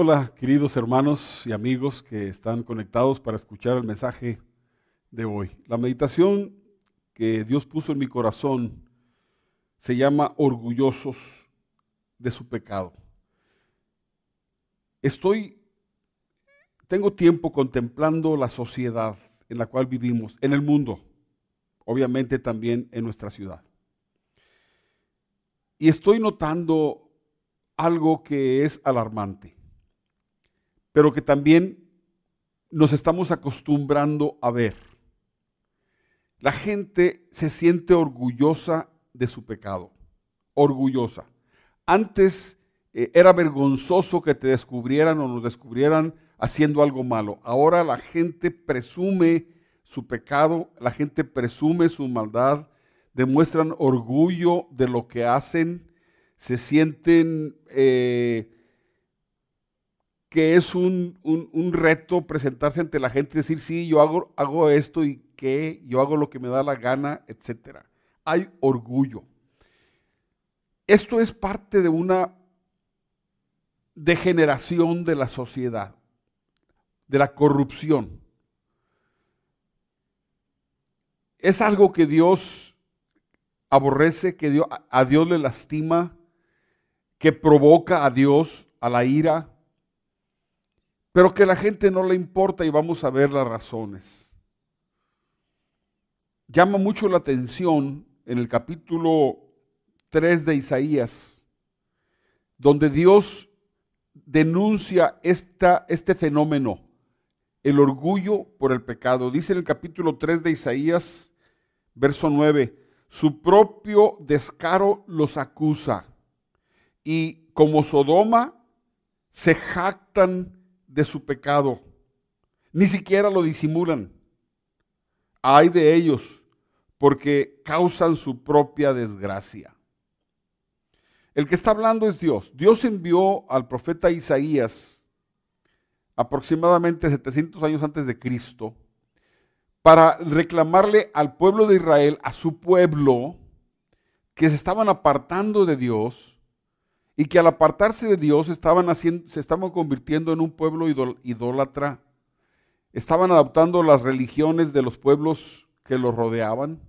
Hola, queridos hermanos y amigos que están conectados para escuchar el mensaje de hoy. La meditación que Dios puso en mi corazón se llama orgullosos de su pecado. Estoy, tengo tiempo contemplando la sociedad en la cual vivimos, en el mundo, obviamente también en nuestra ciudad. Y estoy notando algo que es alarmante pero que también nos estamos acostumbrando a ver. La gente se siente orgullosa de su pecado, orgullosa. Antes eh, era vergonzoso que te descubrieran o nos descubrieran haciendo algo malo. Ahora la gente presume su pecado, la gente presume su maldad, demuestran orgullo de lo que hacen, se sienten eh, que es un, reto presentarse ante la gente y decir, sí, yo hago, hago esto y qué, yo hago lo que me da la gana, etc. Hay orgullo. Esto es parte de una degeneración de la sociedad, de la corrupción. Es algo que Dios aborrece, que a Dios le lastima, que provoca a Dios a la ira pero que la gente no le importa y vamos a ver las razones. Llama mucho la atención en el capítulo 3 de Isaías, donde Dios denuncia esta, este fenómeno, el orgullo por el pecado. Dice en el capítulo 3 de Isaías, verso 9, su propio descaro los acusa y como Sodoma se jactan de su pecado. Ni siquiera lo disimulan. Hay de ellos porque causan su propia desgracia. El que está hablando es Dios. Dios envió al profeta Isaías aproximadamente 700 años antes de Cristo para reclamarle al pueblo de Israel, a su pueblo, que se estaban apartando de Dios y que al apartarse de Dios estaban haciendo, se estaban convirtiendo en un pueblo idólatra, estaban adoptando las religiones de los pueblos que los rodeaban.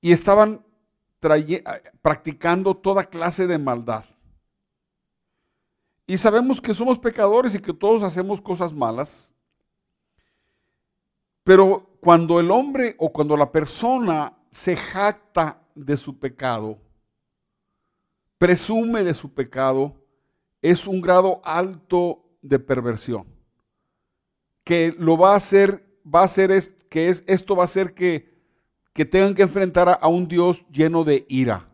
Y estaban practicando toda clase de maldad. Y sabemos que somos pecadores y que todos hacemos cosas malas, pero cuando el hombre o cuando la persona se jacta de su pecado, presume de su pecado, es un grado alto de perversión. Que lo va a hacer, va a hacer es, que es, esto va a hacer que, que tengan que enfrentar a, a un Dios lleno de ira.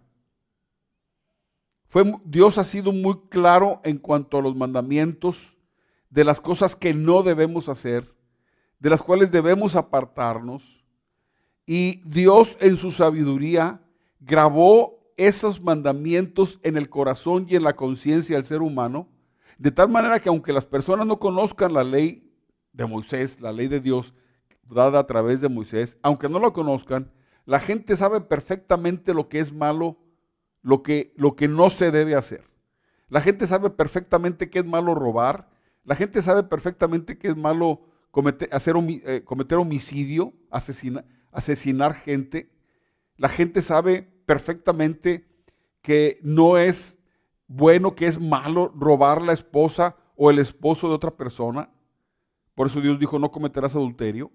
Fue, Dios ha sido muy claro en cuanto a los mandamientos, de las cosas que no debemos hacer, de las cuales debemos apartarnos. Y Dios en su sabiduría grabó esos mandamientos en el corazón y en la conciencia del ser humano, de tal manera que aunque las personas no conozcan la ley de Moisés, la ley de Dios dada a través de Moisés, aunque no lo conozcan, la gente sabe perfectamente lo que es malo, lo que, lo que no se debe hacer. La gente sabe perfectamente que es malo robar, la gente sabe perfectamente que es malo cometer, hacer, eh, cometer homicidio, asesinar gente. La gente sabe perfectamente que no es bueno, que es malo robar la esposa o el esposo de otra persona. Por eso Dios dijo, no cometerás adulterio.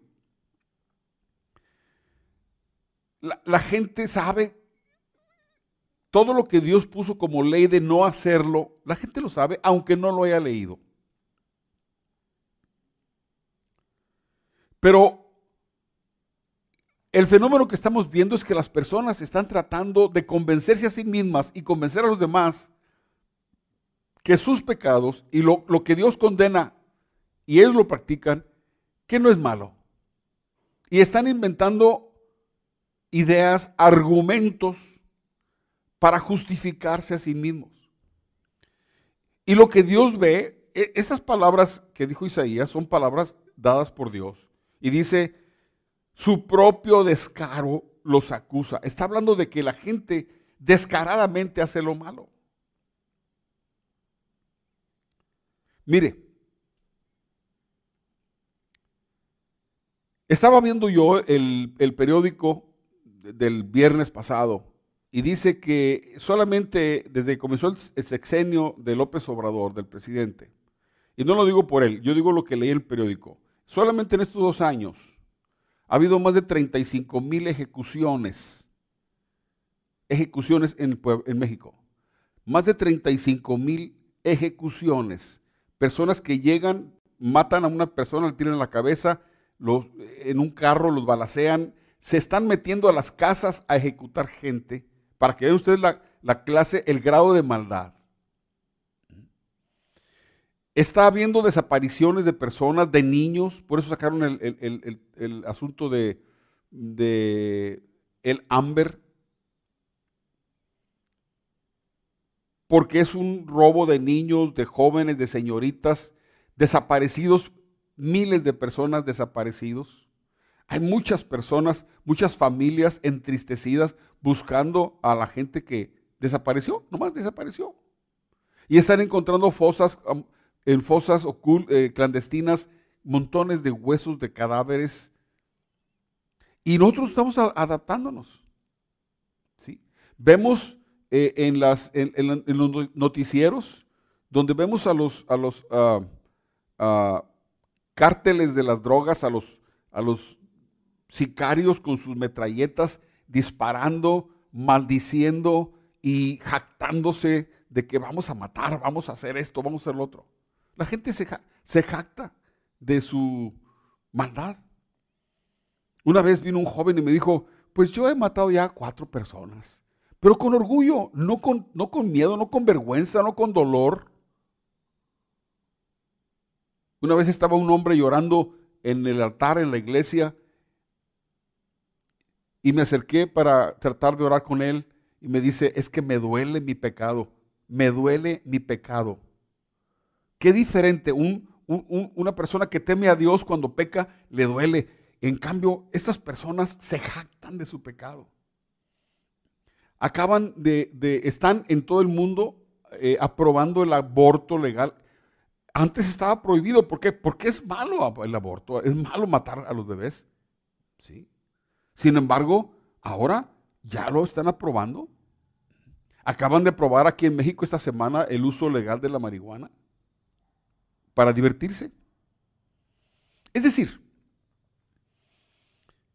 La, la, gente sabe todo lo que Dios puso como ley de no hacerlo. La gente lo sabe, aunque no lo haya leído. Pero el fenómeno que estamos viendo es que las personas están tratando de convencerse a sí mismas y convencer a los demás que sus pecados y lo, que Dios condena y ellos lo practican, que no es malo. Y están inventando ideas, argumentos para justificarse a sí mismos. Y lo que Dios ve, e, estas palabras que dijo Isaías son palabras dadas por Dios. Y dice, su propio descaro los acusa. Está hablando de que la gente descaradamente hace lo malo. Mire, estaba viendo yo el, el periódico del viernes pasado y dice que solamente desde que comenzó el sexenio de López Obrador, del presidente, y no lo digo por él, yo digo lo que leí en el periódico, solamente en estos dos años ha habido más de 35 mil ejecuciones, ejecuciones en, México, más de 35 mil ejecuciones, personas que llegan, matan a una persona, le tiran la cabeza, en un carro los balacean, se están metiendo a las casas a ejecutar gente para que vean ustedes la, clase, el grado de maldad. Está habiendo desapariciones de personas, de niños, por eso sacaron el, asunto de, de, el Amber, porque es un robo de niños, de jóvenes, de señoritas, desaparecidos, miles de personas desaparecidos. Hay muchas personas, muchas familias entristecidas buscando a la gente que desapareció, nomás desapareció. Y están encontrando fosas, en fosas eh, clandestinas, montones de huesos de cadáveres. Y nosotros estamos adaptándonos. ¿sí? Vemos eh, en, las, en, los noticieros, donde vemos a los, a los ah, ah, cárteles de las drogas, a los, a los sicarios con sus metralletas disparando, maldiciendo y jactándose de que vamos a matar, vamos a hacer esto, vamos a hacer lo otro. La gente se, jacta de su maldad. Una vez vino un joven y me dijo, pues yo he matado ya cuatro personas, pero con orgullo, no con, no con miedo, no con vergüenza, no con dolor. Una vez estaba un hombre llorando en el altar en la iglesia y me acerqué para tratar de orar con él y me dice, es que me duele mi pecado, me duele mi pecado. Qué diferente, una persona que teme a Dios cuando peca le duele. En cambio, estas personas se jactan de su pecado. Acaban de, están en todo el mundo eh, aprobando el aborto legal. Antes estaba prohibido, ¿por qué? Porque es malo el aborto, es malo matar a los bebés. ¿Sí? Sin embargo, ahora ya lo están aprobando. Acaban de probar aquí en México esta semana el uso legal de la marihuana para divertirse. Es decir,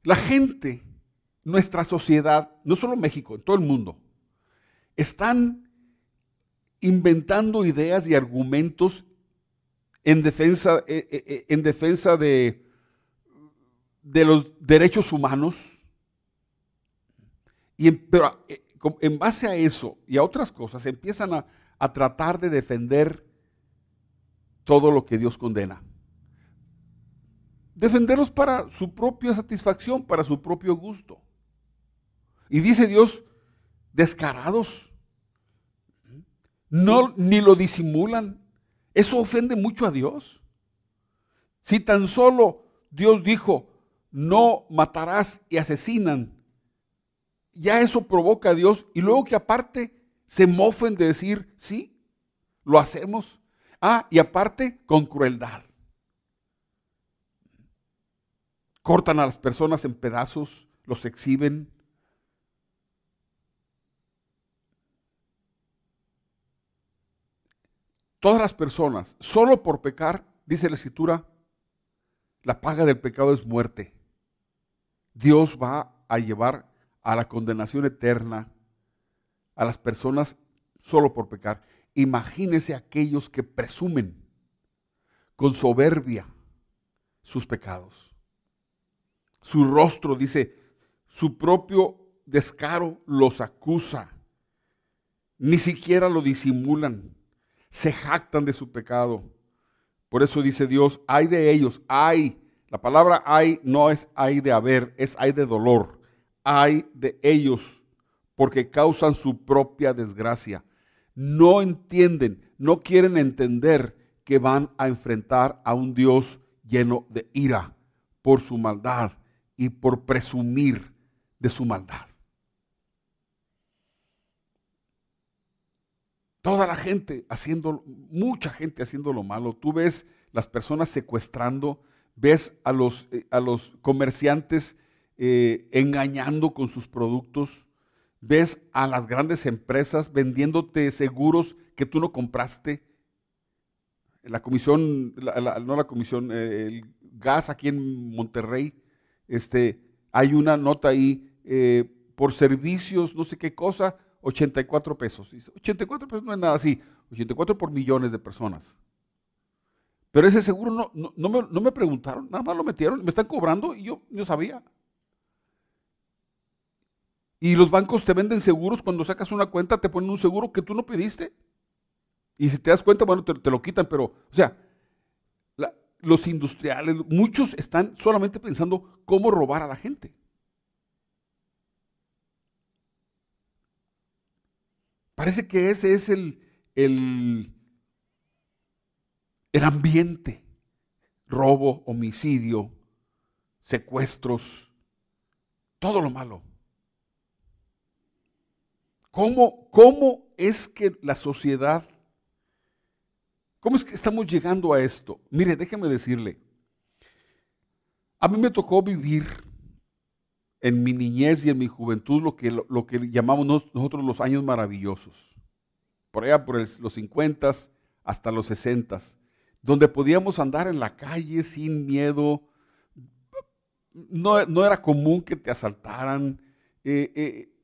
la gente, nuestra sociedad, no solo México, en todo el mundo, están inventando ideas y argumentos en defensa, eh, eh, eh, en defensa de, de los derechos humanos. Y en, pero en base a eso y a otras cosas empiezan a, a tratar de defender todo lo que Dios condena. Defenderlos para su propia satisfacción, para su propio gusto. Y dice Dios, descarados. No, ni lo disimulan. Eso ofende mucho a Dios. Si tan solo Dios dijo, no matarás y asesinan, ya eso provoca a Dios y luego que aparte se mofen de decir, sí, lo hacemos. Ah, y aparte con crueldad. Cortan a las personas en pedazos, los exhiben. Todas las personas, solo por pecar, dice la escritura, la paga del pecado es muerte. Dios va a llevar a la condenación eterna a las personas solo por pecar. Imagínense aquellos que presumen con soberbia sus pecados. Su rostro, dice, su propio descaro los acusa. Ni siquiera lo disimulan. Se jactan de su pecado. Por eso dice Dios, hay de ellos, hay la palabra hay no es hay de haber, es hay de dolor. Hay de ellos porque causan su propia desgracia. No entienden, no quieren entender que van a enfrentar a un Dios lleno de ira por su maldad y por presumir de su maldad. Toda la gente haciendo, mucha gente haciendo lo malo. Tú ves las personas secuestrando, ves a los, eh, a los comerciantes eh, engañando con sus productos, ves a las grandes empresas vendiéndote seguros que tú no compraste. La comisión, no la comisión, eh, el gas aquí en Monterrey, este, hay una nota ahí, por servicios, no sé qué cosa, 84 pesos. 84 pesos no es nada así, 84 por millones de personas. Pero ese seguro no, no, me, preguntaron, nada más lo metieron, me están cobrando y yo no sabía. Y los bancos te venden seguros cuando sacas una cuenta, te ponen un seguro que tú no pediste. Y si te das cuenta, bueno, te, lo quitan, pero, o sea, los industriales, muchos están solamente pensando cómo robar a la gente. Parece que ese es el, el, el ambiente. Robo, homicidio, secuestros, todo lo malo. ¿Cómo, ¿Cómo es que la sociedad, cómo es que estamos llegando a esto? Mire, déjeme decirle, a mí me tocó vivir en mi niñez y en mi juventud lo que, lo, que llamamos nosotros los años maravillosos. Por allá por los 50 hasta los 60, donde podíamos andar en la calle sin miedo. No, era común que te asaltaran. Eh, eh,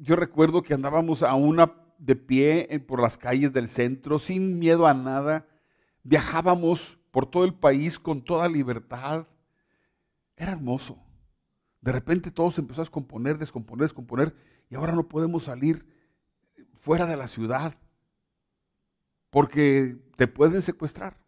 yo recuerdo que andábamos a una de pie por las calles del centro, sin miedo a nada. Viajábamos por todo el país con toda libertad. Era hermoso. De repente todo se empezó a descomponer, descomponer, descomponer, y ahora no podemos salir fuera de la ciudad porque te pueden secuestrar.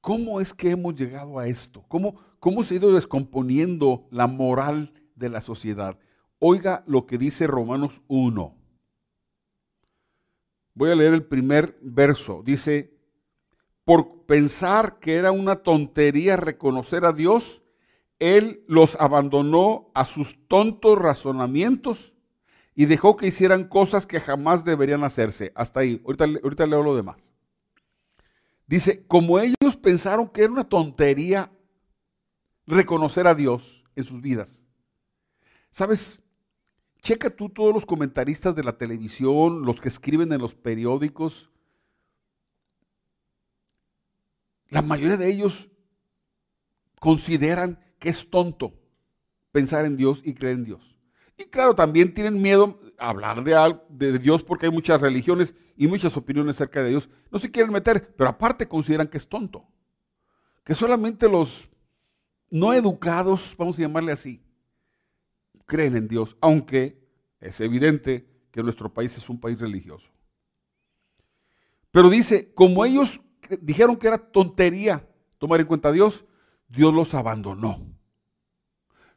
¿Cómo es que hemos llegado a esto? ¿Cómo, ¿Cómo se ha ido descomponiendo la moral de la sociedad? Oiga lo que dice Romanos 1. Voy a leer el primer verso. Dice, por pensar que era una tontería reconocer a Dios, Él los abandonó a sus tontos razonamientos y dejó que hicieran cosas que jamás deberían hacerse. Hasta ahí, ahorita, ahorita leo lo demás. Dice, como ellos pensaron que era una tontería reconocer a Dios en sus vidas. ¿Sabes? Checa tú todos los comentaristas de la televisión, los que escriben en los periódicos, La mayoría de ellos consideran que es tonto pensar en Dios y creer en Dios. Y claro, también tienen miedo a hablar de, Dios porque hay muchas religiones y muchas opiniones acerca de Dios. No se quieren meter, pero aparte consideran que es tonto. Que solamente los no educados, vamos a llamarle así, creen en Dios, aunque es evidente que nuestro país es un país religioso. Pero dice, como ellos dijeron que era tontería tomar en cuenta a Dios, Dios los abandonó.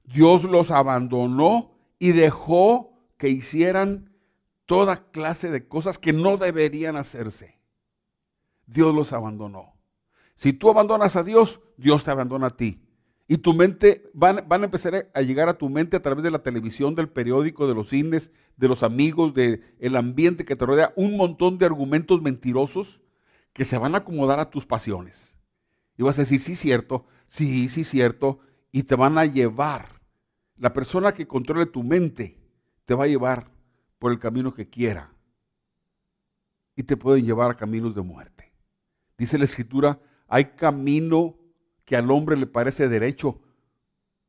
Dios los abandonó y dejó que hicieran toda clase de cosas que no deberían hacerse. Dios los abandonó. Si tú abandonas a Dios, Dios te abandona a ti. Y tu mente, van, van, a empezar a llegar a tu mente a través de la televisión, del periódico, de los cines, de los amigos, del el ambiente que te rodea, un montón de argumentos mentirosos que se van a acomodar a tus pasiones. Y vas a decir, sí, cierto, sí, sí, cierto, y te van a llevar. La persona que controle tu mente te va a llevar por el camino que quiera. Y te pueden llevar a caminos de muerte. Dice la escritura, hay camino que al hombre le parece derecho,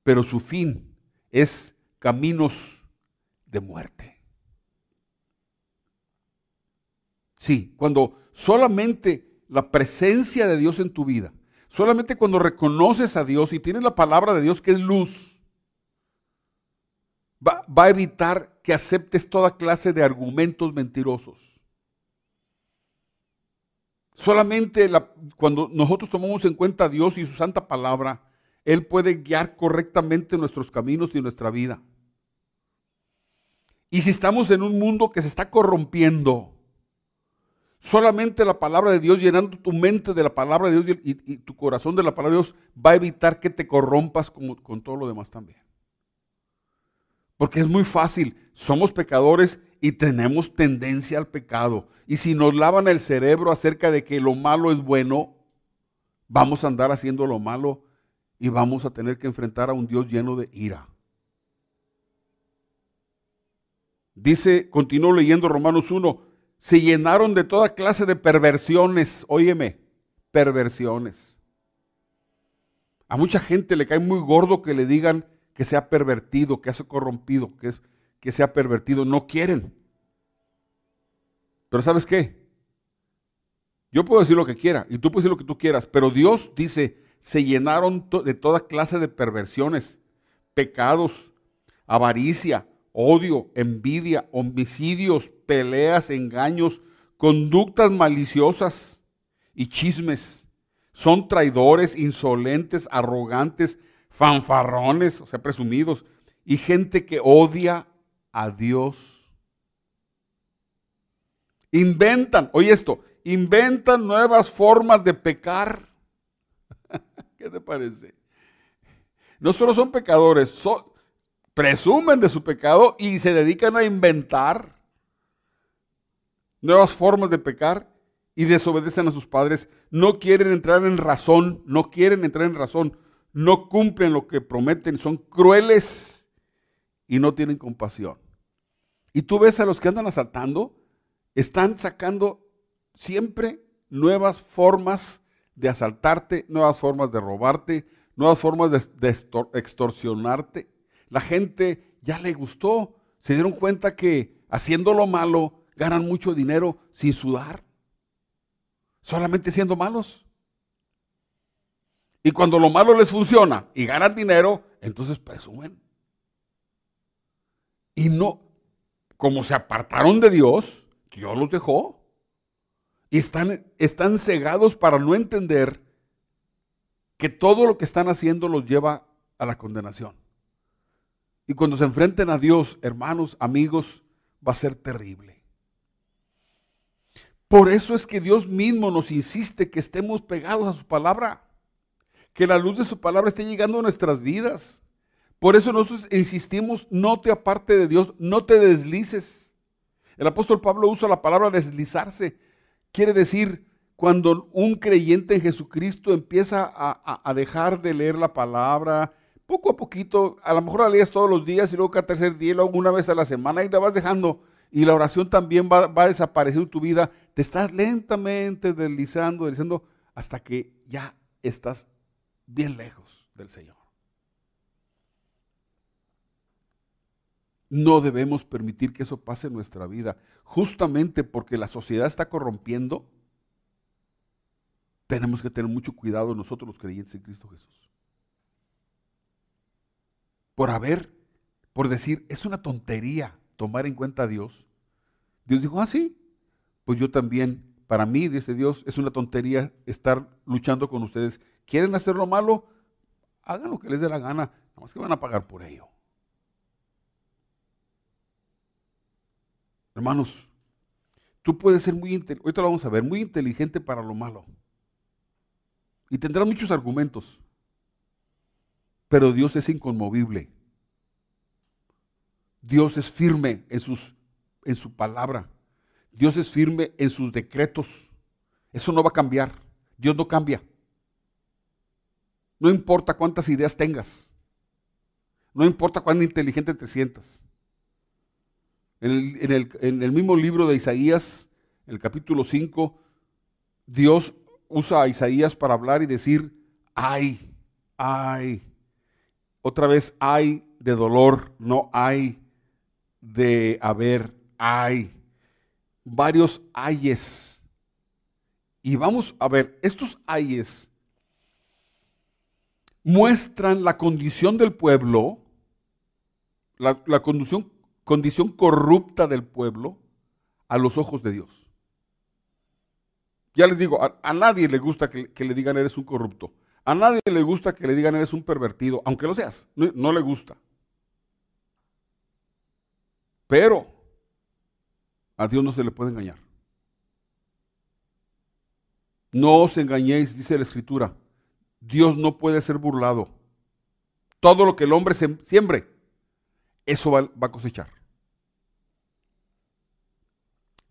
pero su fin es caminos de muerte. Sí, cuando solamente la presencia de Dios en tu vida, solamente cuando reconoces a Dios y tienes la palabra de Dios que es luz, va, a evitar que aceptes toda clase de argumentos mentirosos. Solamente cuando nosotros tomamos en cuenta a Dios y su santa palabra, Él puede guiar correctamente nuestros caminos y nuestra vida. Y si estamos en un mundo que se está corrompiendo, Solamente la palabra de Dios, llenando tu mente de la palabra de Dios y, tu corazón de la palabra de Dios, va a evitar que te corrompas con todo lo demás también. Porque es muy fácil, somos pecadores y tenemos tendencia al pecado. Y si nos lavan el cerebro acerca de que lo malo es bueno, vamos a andar haciendo lo malo y vamos a tener que enfrentar a un Dios lleno de ira. Dice, continúo leyendo Romanos 1, se llenaron de toda clase de perversiones, óyeme, perversiones. A mucha gente le cae muy gordo que le digan que sea pervertido, que sea corrompido, que, que sea pervertido. No quieren. Pero ¿sabes qué? Yo puedo decir lo que quiera y tú puedes decir lo que tú quieras, pero Dios dice, se llenaron de toda clase de perversiones, pecados, avaricia, odio, envidia, homicidios, peleas, engaños, conductas maliciosas y chismes. Son traidores, insolentes, arrogantes, fanfarrones, o sea, presumidos, y gente que odia a Dios. Inventan, oye esto, inventan nuevas formas de pecar. ¿Qué te parece? No solo son pecadores, presumen de su pecado y se dedican a inventar nuevas formas de pecar y desobedecen a sus padres. No quieren entrar en razón, no quieren entrar en razón, no cumplen lo que prometen, son crueles y no tienen compasión. Y tú ves a los que andan asaltando, están sacando siempre nuevas formas de asaltarte, nuevas formas de robarte, nuevas formas de, extorsionarte. La gente ya le gustó, se dieron cuenta que haciendo lo malo ganan mucho dinero sin sudar, solamente siendo malos. Y cuando lo malo les funciona y ganan dinero, entonces presumen. Y no, como se apartaron de Dios, Dios los dejó. Y están, están cegados para no entender que todo lo que están haciendo los lleva a la condenación. Y cuando se enfrenten a Dios, hermanos, amigos, va a ser terrible. Por eso es que Dios mismo nos insiste que estemos pegados a su palabra, que la luz de su palabra esté llegando a nuestras vidas. Por eso nosotros insistimos, no te aparte de Dios, no te deslices. El apóstol Pablo usa la palabra deslizarse. Quiere decir, cuando un creyente en Jesucristo empieza a, dejar de leer la palabra, poco a poquito, a lo mejor la lees todos los días y luego cada tercer día, luego una vez a la semana y la vas dejando. Y la oración también va, va a desaparecer en tu vida. Te estás lentamente deslizando, deslizando, hasta que ya estás bien lejos del Señor. No debemos permitir que eso pase en nuestra vida. Justamente porque la sociedad está corrompiendo, tenemos que tener mucho cuidado nosotros los creyentes en Cristo Jesús. Por haber, por decir, es una tontería tomar en cuenta a Dios. Dios dijo, ah, sí, pues yo también, para mí, dice Dios, es una tontería estar luchando con ustedes. ¿Quieren hacer lo malo? Hagan lo que les dé la gana, nada más que van a pagar por ello. Hermanos, tú puedes ser muy inteligente, ahorita lo vamos a ver, muy inteligente para lo malo. Y tendrás muchos argumentos. Pero Dios es inconmovible. Dios es firme en, sus, en su palabra. Dios es firme en sus decretos. Eso no va a cambiar. Dios no cambia. No importa cuántas ideas tengas. No importa cuán inteligente te sientas. En el, mismo libro de Isaías, el capítulo 5, Dios usa a Isaías para hablar y decir, ay, ay. Otra vez, ay de dolor, no hay de haber, ay. Varios ayes. Y vamos a ver, estos ayes muestran la condición del pueblo, la, la condición condición corrupta del pueblo a los ojos de Dios. Ya les digo, a, nadie le gusta que, le digan eres un corrupto. A nadie le gusta que le digan eres un pervertido, aunque lo seas. No, le gusta. Pero a Dios no se le puede engañar. No os engañéis, dice la Escritura. Dios no puede ser burlado. Todo lo que el hombre siembre, eso va, a cosechar.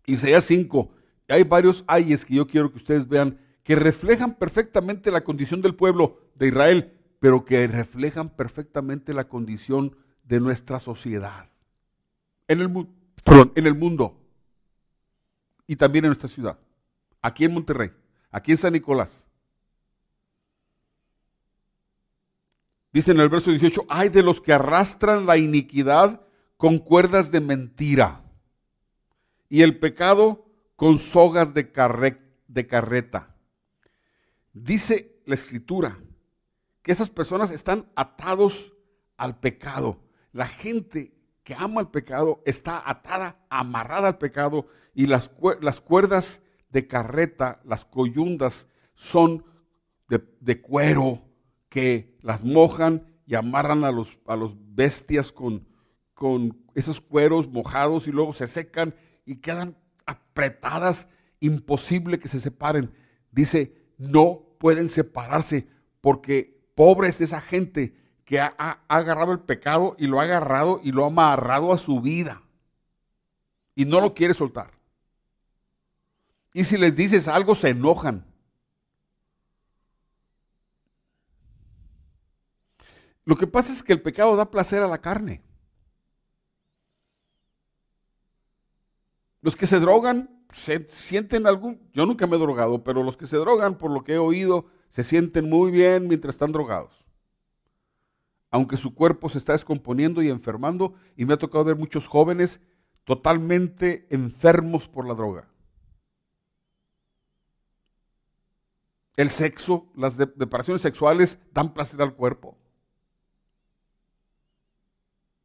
Isaías 5. Hay varios ayes que yo quiero que ustedes vean que reflejan perfectamente la condición del pueblo de Israel, pero que reflejan perfectamente la condición de nuestra sociedad. En el, en el mundo y también en nuestra ciudad. Aquí en Monterrey, aquí en San Nicolás. Dice en el verso 18, hay de los que arrastran la iniquidad con cuerdas de mentira y el pecado con sogas de, de carreta. Dice la escritura que esas personas están atados al pecado. La gente que ama el pecado está atada, amarrada al pecado y las, las cuerdas de carreta, las coyundas, son de, cuero que las mojan y amarran a los, a los bestias con, con esos cueros mojados y luego se secan y quedan apretadas, imposible que se separen. Dice, no pueden separarse porque pobres de esa gente que ha, agarrado el pecado y lo ha agarrado y lo ha amarrado a su vida y no lo quiere soltar. Y si les dices algo, se enojan. Lo que pasa es que el pecado da placer a la carne. Los que se drogan se sienten algún, yo nunca me he drogado, pero los que se drogan, por lo que he oído, se sienten muy bien mientras están drogados. Aunque su cuerpo se está descomponiendo y enfermando, y me ha tocado ver muchos jóvenes totalmente enfermos por la droga. El sexo, las separaciones sexuales dan placer al cuerpo.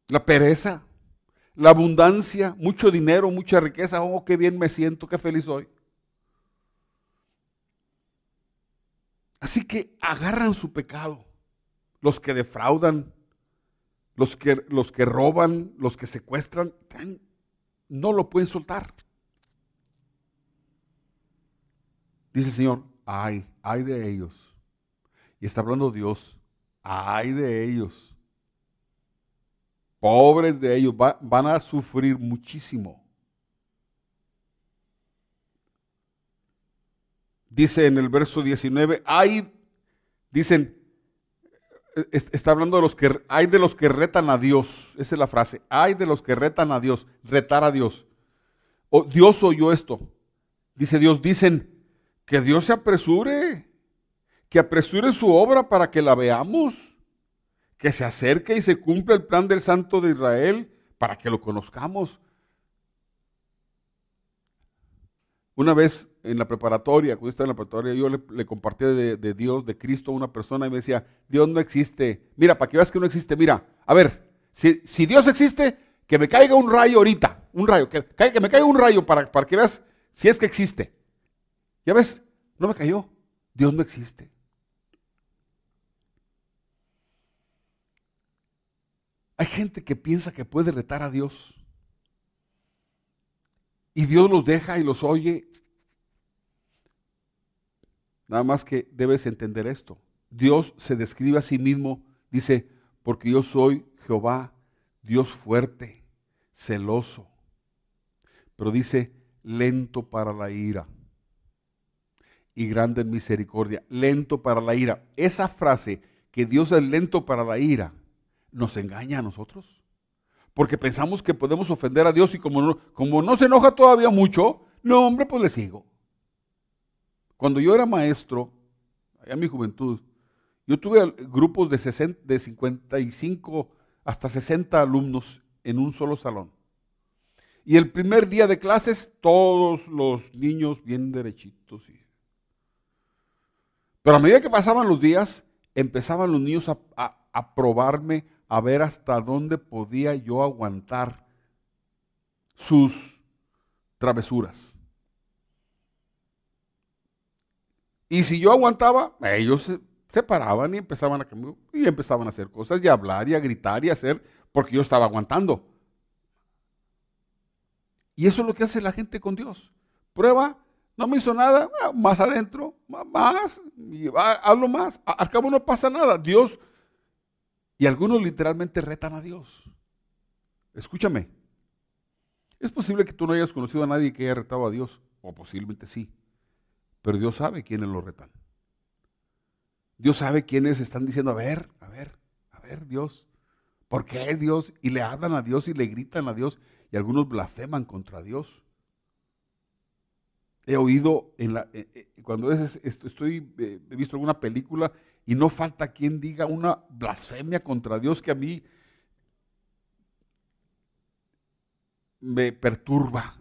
La pereza, la abundancia, mucho dinero, mucha riqueza, oh, qué bien me siento, qué feliz soy. Así que agarran su pecado, los que defraudan, los que, los que roban, los que secuestran, no lo pueden soltar. Dice el Señor, ay, ay de ellos. Y está hablando Dios, ay de ellos Pobres de ellos, van a sufrir muchísimo. Dice en el verso 19, hay, dicen, está hablando de los que, hay de los que retan a Dios, esa es la frase, hay de los que retan a Dios, retar a Dios. O, Dios oyó esto, dice Dios, dicen, que Dios se apresure, que apresure su obra para que la veamos que se acerque y se cumpla el plan del Santo de Israel para que lo conozcamos. Una vez en la preparatoria, cuando estaba en la preparatoria, yo le, compartí de, Dios, de Cristo a una persona y me decía, Dios no existe. Mira, para que veas que no existe, mira, a ver, si, Dios existe, que me caiga un rayo ahorita, un rayo, que, que me caiga un rayo para, para que veas si es que existe. Ya ves, no me cayó, Dios no existe. Hay gente que piensa que puede retar a Dios. Y Dios los deja y los oye. Nada más que debes entender esto. Dios se describe a sí mismo, dice, porque yo soy Jehová, Dios fuerte, celoso. Pero dice, lento para la ira y grande en misericordia. Lento para la ira. Esa frase, que Dios es lento para la ira, nos engaña a nosotros. Porque pensamos que podemos ofender a Dios y como no, como no se enoja todavía mucho, no, hombre, pues le sigo. Cuando yo era maestro, allá en mi juventud, yo tuve grupos de, 60, de 55 hasta 60 alumnos en un solo salón. Y el primer día de clases, todos los niños bien derechitos. Pero a medida que pasaban los días, empezaban los niños a probarme a ver hasta dónde podía yo aguantar sus travesuras. Y si yo aguantaba, ellos se, paraban y empezaban a y empezaban a hacer cosas y a hablar y a gritar y a hacer porque yo estaba aguantando. Y eso es lo que hace la gente con Dios. Prueba, no me hizo nada, ah, más adentro, más, hablo más. Al cabo no pasa nada. Dios y algunos literalmente retan a Dios. Escúchame. Es posible que tú no hayas conocido a nadie que haya retado a Dios, o posiblemente sí, pero Dios sabe quiénes lo retan. Dios sabe quiénes están diciendo, a ver, a ver, a ver, Dios, ¿por qué Dios? Y le hablan a Dios y le gritan a Dios, y algunos blasfeman contra Dios. He oído en la, eh, eh, cuando veces estoy, eh, he visto alguna película y no falta quien diga una blasfemia contra Dios que a mí me perturba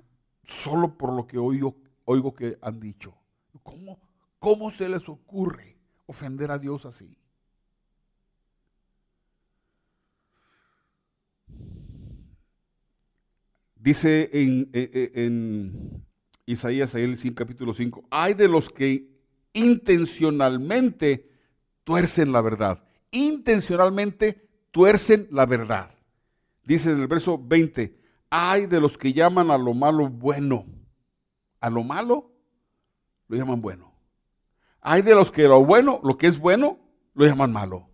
solo por lo que oigo, oigo que han dicho. ¿Cómo, ¿Cómo se les ocurre ofender a Dios así? Dice en, en, Isaías, el capítulo 5, hay de los que intencionalmente tuercen la verdad. Intencionalmente tuercen la verdad. Dice en el verso 20, hay de los que llaman a lo malo bueno. A lo malo lo llaman bueno. Hay de los que lo bueno, lo que es bueno, lo llaman malo.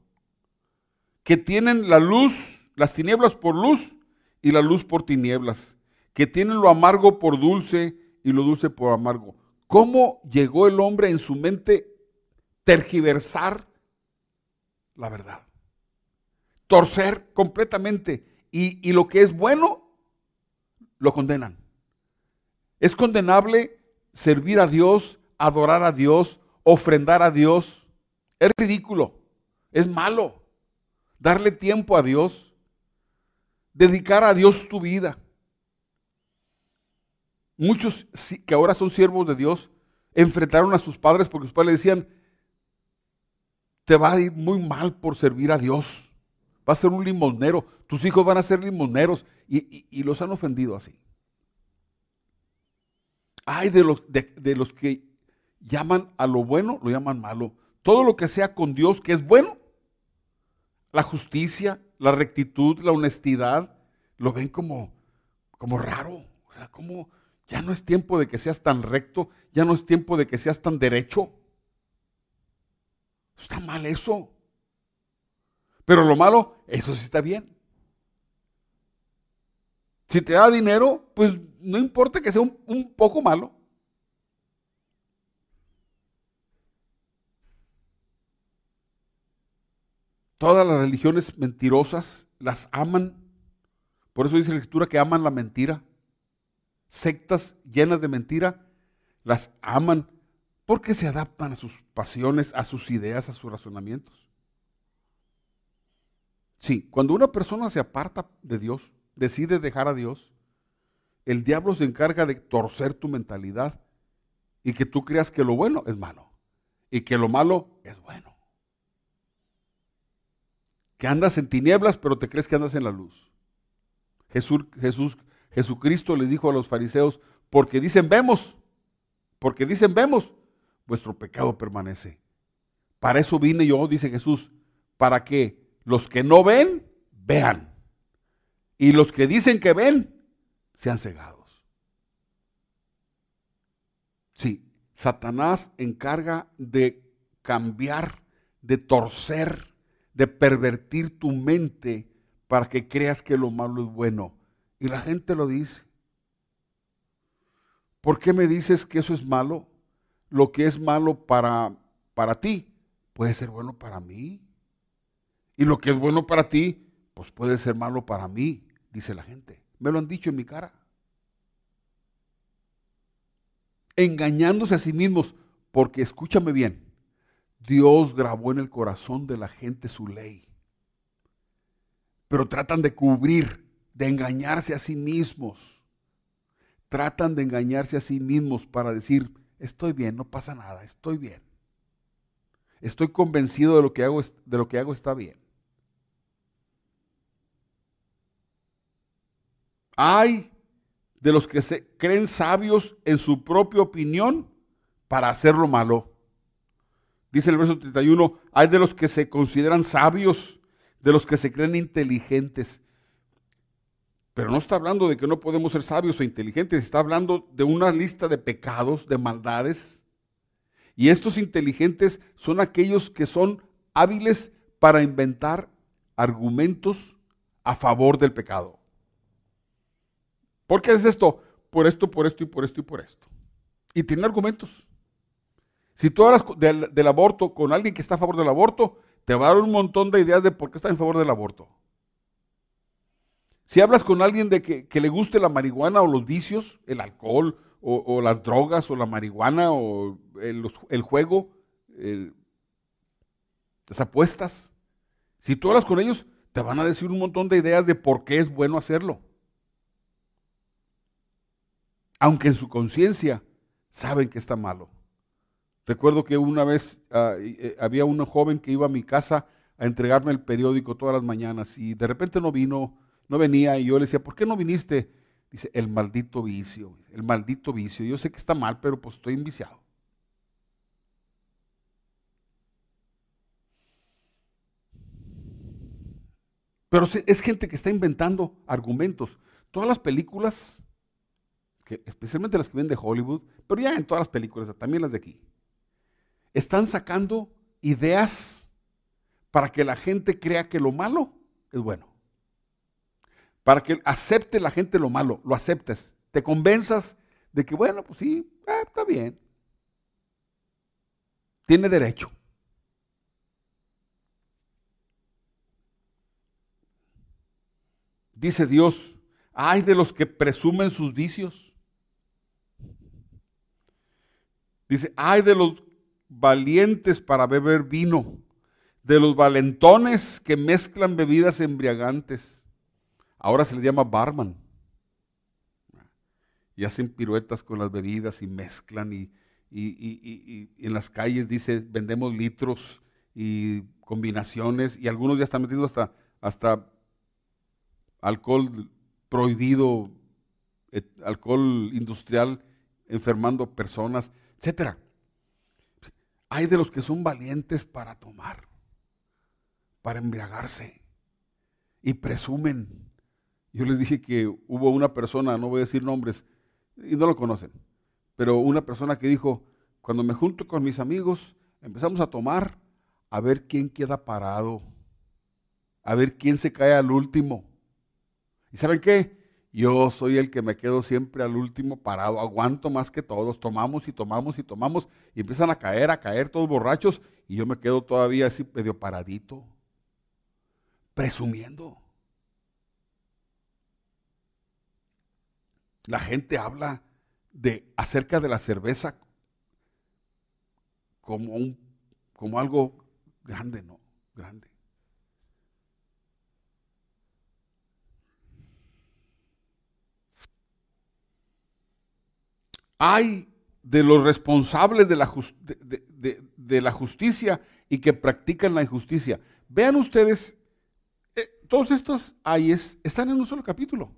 Que tienen la luz, las tinieblas por luz y la luz por tinieblas. Que tienen lo amargo por dulce y lo dulce por amargo. ¿Cómo llegó el hombre en su mente tergiversar la verdad? Torcer completamente. Y, y lo que es bueno, lo condenan. Es condenable servir a Dios, adorar a Dios, ofrendar a Dios. Es ridículo, es malo. Darle tiempo a Dios, dedicar a Dios tu vida. Muchos que ahora son siervos de Dios enfrentaron a sus padres porque sus padres le decían, te va a ir muy mal por servir a Dios. Va a ser un limonero. Tus hijos van a ser limoneros y, los han ofendido así. Hay de los, de, los que llaman a lo bueno, lo llaman malo. Todo lo que sea con Dios que es bueno, la justicia, la rectitud, la honestidad, lo ven como, como raro. O sea, como ya no es tiempo de que seas tan recto, ya no es tiempo de que seas tan derecho. Está mal eso. Pero lo malo, eso sí está bien. Si te da dinero, pues no importa que sea un, poco malo. Todas las religiones mentirosas las aman. Por eso dice la escritura que aman la mentira. Sectas llenas de mentira las aman porque se adaptan a sus pasiones, a sus ideas, a sus razonamientos. Sí, cuando una persona se aparta de Dios, decide dejar a Dios, el diablo se encarga de torcer tu mentalidad y que tú creas que lo bueno es malo y que lo malo es bueno. Que andas en tinieblas, pero te crees que andas en la luz. Jesús, Jesús, Jesucristo le dijo a los fariseos, porque dicen vemos, porque dicen vemos, vuestro pecado permanece. Para eso vine yo, dice Jesús, para que los que no ven, vean. Y los que dicen que ven, sean cegados. Sí, Satanás encarga de cambiar, de torcer, de pervertir tu mente para que creas que lo malo es bueno. Y la gente lo dice. ¿Por qué me dices que eso es malo? Lo que es malo para, para ti puede ser bueno para mí. Y lo que es bueno para ti, pues puede ser malo para mí dice la gente. Me lo han dicho en mi cara. Engañándose a sí mismos, porque escúchame bien, Dios grabó en el corazón de la gente su ley. Pero tratan de cubrir, de engañarse a sí mismos. Tratan de engañarse a sí mismos para decir, estoy bien, no pasa nada, estoy bien. Estoy convencido de lo que hago, de lo que hago está bien. Hay de los que se creen sabios en su propia opinión para hacer lo malo. Dice el verso 31, hay de los que se consideran sabios, de los que se creen inteligentes. Pero no está hablando de que no podemos ser sabios o inteligentes, está hablando de una lista de pecados, de maldades. Y estos inteligentes son aquellos que son hábiles para inventar argumentos a favor del pecado. ¿Por qué es esto? Por esto, por esto y por esto y por esto. Y tiene argumentos. Si tú hablas del, del, aborto con alguien que está a favor del aborto, te va a dar un montón de ideas de por qué está en favor del aborto. Si hablas con alguien de que, le guste la marihuana o los vicios, el alcohol o, las drogas o la marihuana o el, juego, las apuestas, si tú hablas con ellos, te van a decir un montón de ideas de por qué es bueno hacerlo. Aunque en su conciencia saben que está malo. Recuerdo que una vez ah, eh, había un joven que iba a mi casa a entregarme el periódico todas las mañanas y de repente no vino no venía y yo le decía, ¿por qué no viniste? Dice, el maldito vicio, el maldito vicio. Yo sé que está mal, pero pues estoy enviciado. Pero es gente que está inventando argumentos. Todas las películas, especialmente las que ven de Hollywood, pero ya en todas las películas, también las de aquí, están sacando ideas para que la gente crea que lo malo es bueno para que acepte la gente lo malo, lo aceptes, te convenzas de que, bueno, pues sí, ah, está bien. Tiene derecho. Dice Dios, ay de los que presumen sus vicios. Dice, ay de los valientes para beber vino, de los valentones que mezclan bebidas embriagantes Ahora se les llama barman. Y hacen piruetas con las bebidas y mezclan y, en las calles dice vendemos litros y combinaciones y algunos ya están metiendo hasta, hasta alcohol prohibido, alcohol industrial enfermando personas, etcétera. Hay de los que son valientes para tomar, para embriagarse y presumen yo les dije que hubo una persona, no voy a decir nombres, y no lo conocen, pero una persona que dijo, cuando me junto con mis amigos, empezamos a tomar a ver quién queda parado, a ver quién se cae al último. ¿Y saben qué? Yo soy el que me quedo siempre al último parado, aguanto más que todos, tomamos y tomamos y tomamos y empiezan a caer, a caer todos borrachos y yo me quedo todavía así medio paradito, presumiendo. La gente habla de acerca de la cerveza como un como algo grande, ¿no? Grande. Hay de los responsables de la, justicia y que practican la injusticia. Vean ustedes, eh, todos estos ayes están en un solo capítulo.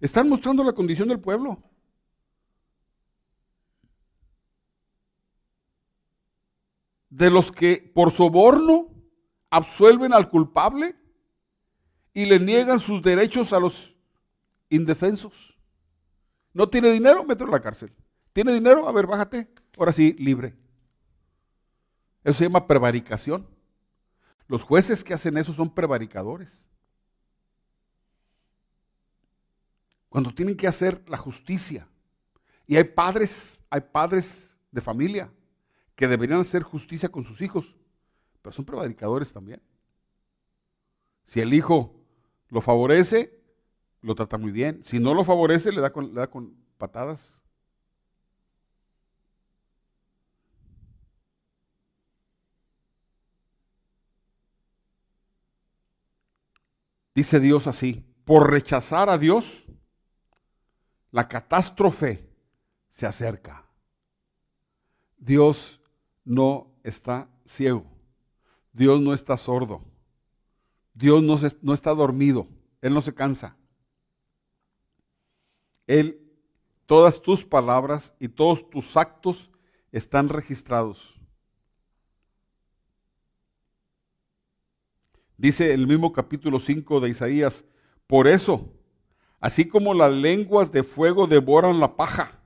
Están mostrando la condición del pueblo. De los que por soborno absuelven al culpable y le niegan sus derechos a los indefensos. ¿No tiene dinero? Mételo a la cárcel. ¿Tiene dinero? A ver, bájate. Ahora sí, libre. Eso se llama prevaricación. Los jueces que hacen eso son prevaricadores. Cuando tienen que hacer la justicia. Y hay padres, hay padres de familia que deberían hacer justicia con sus hijos, pero son prevaricadores también. Si el hijo lo favorece, lo trata muy bien. Si no lo favorece, le da con, le da con patadas. Dice Dios así, por rechazar a Dios, la catástrofe se acerca. Dios no está ciego. Dios no está sordo. Dios no, no, está dormido. Él no se cansa. Él, todas tus palabras y todos tus actos están registrados. Dice el mismo capítulo 5 de Isaías, por eso así como las lenguas de fuego devoran la paja.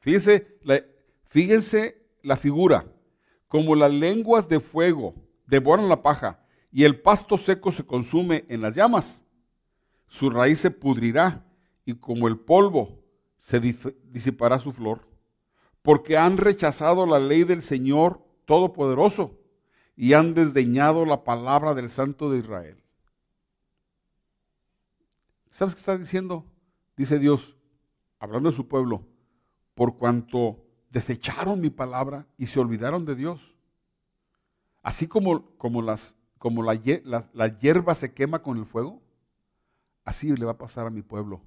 Fíjense la, fíjense la figura, como las lenguas de fuego devoran la paja y el pasto seco se consume en las llamas, su raíz se pudrirá y como el polvo se disipará su flor, porque han rechazado la ley del Señor Todopoderoso y han desdeñado la palabra del Santo de Israel. ¿Sabes qué está diciendo? Dice Dios, hablando de su pueblo, por cuanto desecharon mi palabra y se olvidaron de Dios. Así como, como, las, como la, la hierba se quema con el fuego, así le va a pasar a mi pueblo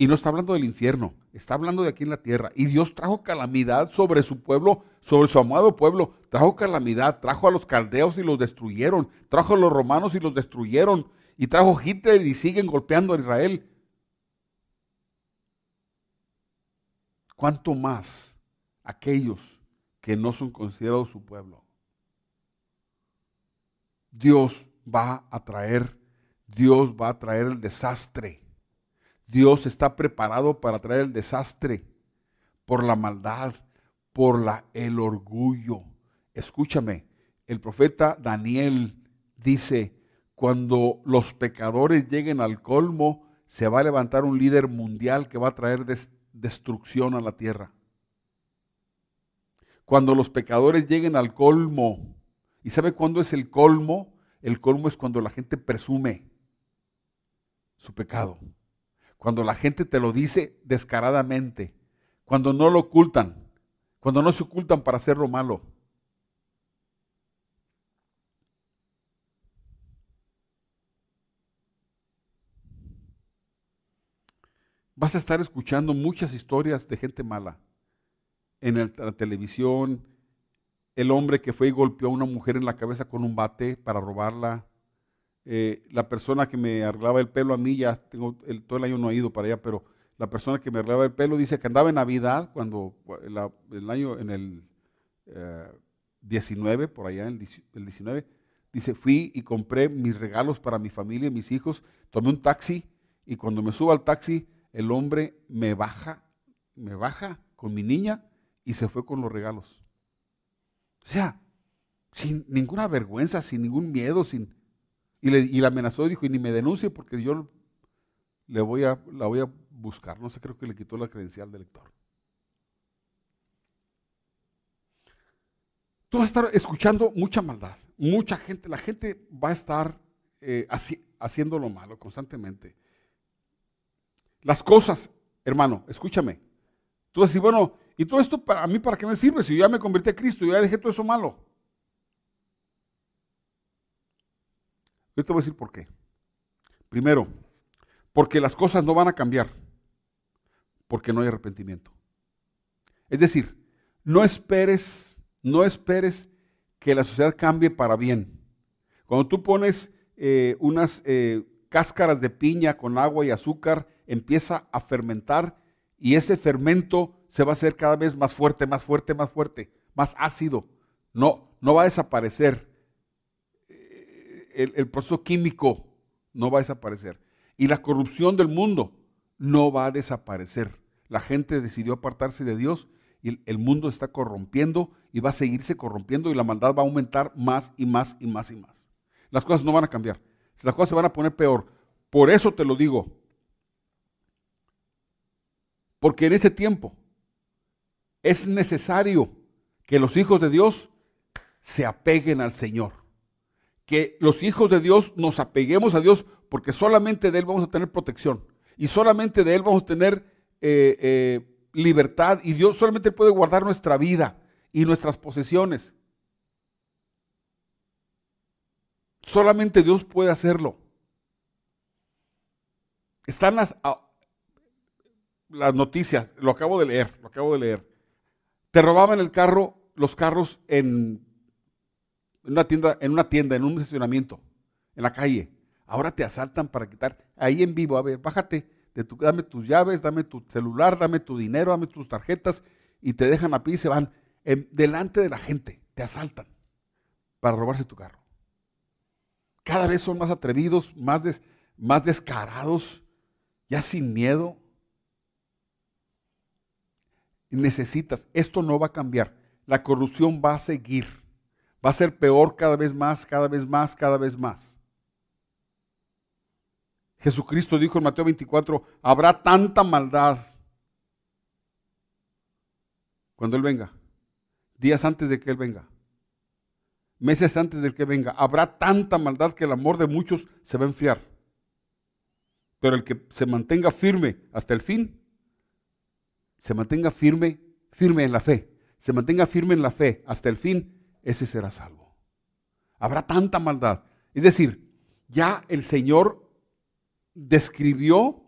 y no está hablando del infierno, está hablando de aquí en la tierra. Y Dios trajo calamidad sobre su pueblo, sobre su amado pueblo. Trajo calamidad, trajo a los caldeos y los destruyeron. Trajo a los romanos y los destruyeron. Y trajo Hitler y siguen golpeando a Israel. ¿Cuánto más aquellos que no son considerados su pueblo? Dios va a traer, Dios va a traer el desastre Dios está preparado para traer el desastre por la maldad, por la, el orgullo. Escúchame, el profeta Daniel dice, cuando los pecadores lleguen al colmo, se va a levantar un líder mundial que va a traer destrucción a la tierra. Cuando los pecadores lleguen al colmo, ¿y sabe cuándo es el colmo? El colmo es cuando la gente presume su pecado cuando la gente te lo dice descaradamente, cuando no lo ocultan, cuando no se ocultan para hacer lo malo. Vas a estar escuchando muchas historias de gente mala. En la televisión, el hombre que fue y golpeó a una mujer en la cabeza con un bate para robarla, eh, la persona que me arreglaba el pelo a mí, ya tengo el, todo el año no he ido para allá, pero la persona que me arreglaba el pelo dice que andaba en Navidad, cuando el año, en el 19, eh, por allá, el, el 19, dice, fui y compré mis regalos para mi familia y mis hijos, tomé un taxi y cuando me subo al taxi, el hombre me baja, me baja con mi niña y se fue con los regalos. O sea, sin ninguna vergüenza, sin ningún miedo, sin, y le, amenazó y dijo, y ni me denuncie porque yo le voy a, la voy a buscar. No sé, creo que le quitó la credencial del lector. Tú vas a estar escuchando mucha maldad, mucha gente, la gente va a estar eh, haciendo lo malo constantemente. Las cosas, hermano, escúchame. Tú decir, bueno, ¿y todo esto para mí para qué me sirve? Si yo ya me convertí a Cristo, yo ya dejé todo eso malo. Yo te voy a decir por qué. Primero, porque las cosas no van a cambiar, porque no hay arrepentimiento. Es decir, no esperes, no esperes que la sociedad cambie para bien. Cuando tú pones eh, unas eh, cáscaras de piña con agua y azúcar, empieza a fermentar y ese fermento se va a hacer cada vez más fuerte, más fuerte, más fuerte, más ácido. No, no va a desaparecer el, proceso químico no va a desaparecer. Y la corrupción del mundo no va a desaparecer. La gente decidió apartarse de Dios y el, mundo está corrompiendo y va a seguirse corrompiendo y la maldad va a aumentar más y más y más y más. Las cosas no van a cambiar. Las cosas se van a poner peor. Por eso te lo digo. Porque en este tiempo es necesario que los hijos de Dios se apeguen al Señor que los hijos de Dios nos apeguemos a Dios porque solamente de Él vamos a tener protección y solamente de Él vamos a tener eh, eh, libertad y Dios solamente puede guardar nuestra vida y nuestras posesiones. Solamente Dios puede hacerlo. Están las, las noticias, lo acabo de leer, lo acabo de leer. Te robaban el carro, los carros en en una tienda, en una tienda, en un estacionamiento, en la calle. Ahora te asaltan para quitar ahí en vivo. A ver, bájate, dame tus llaves, dame tu celular, dame tu dinero, dame tus tarjetas y te dejan a pie y se van delante de la gente. Te asaltan para robarse tu carro. Cada vez son más atrevidos, más, más descarados, ya sin miedo. Necesitas, esto no va a cambiar. La corrupción va a seguir va a ser peor cada vez más, cada vez más, cada vez más. Jesucristo dijo en Mateo 24, habrá tanta maldad cuando Él venga, días antes de que Él venga, meses antes de que venga, habrá tanta maldad que el amor de muchos se va a enfriar. Pero el que se mantenga firme hasta el fin, se mantenga firme, firme en la fe, se mantenga firme en la fe hasta el fin, ese será salvo. Habrá tanta maldad. Es decir, ya el Señor describió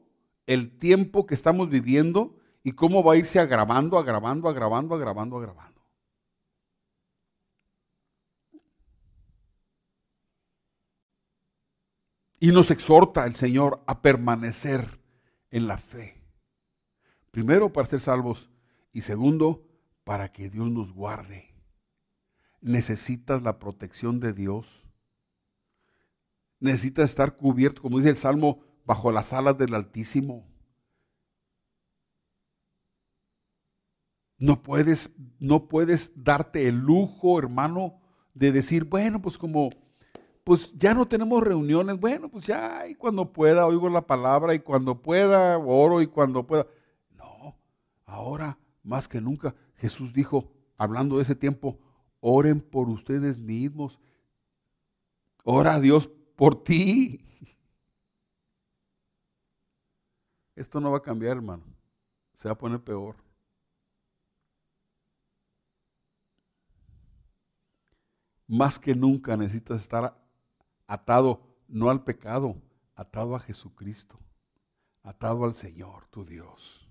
el tiempo que estamos viviendo y cómo va a irse agravando, agravando, agravando, agravando, agravando. Y nos exhorta el Señor a permanecer en la fe. Primero para ser salvos y segundo para que Dios nos guarde. Necesitas la protección de Dios. Necesitas estar cubierto, como dice el Salmo bajo las alas del Altísimo. No puedes, no puedes darte el lujo, hermano, de decir, bueno, pues como, pues ya no tenemos reuniones, bueno, pues ya, y cuando pueda oigo la palabra, y cuando pueda oro, y cuando pueda. Ahora más que nunca, Jesús dijo, hablando de ese tiempo, oren por ustedes mismos. Ora Dios por ti. Esto no va a cambiar, hermano. Se va a poner peor. Más que nunca necesitas estar atado no al pecado, atado a Jesucristo, atado al Señor, tu Dios.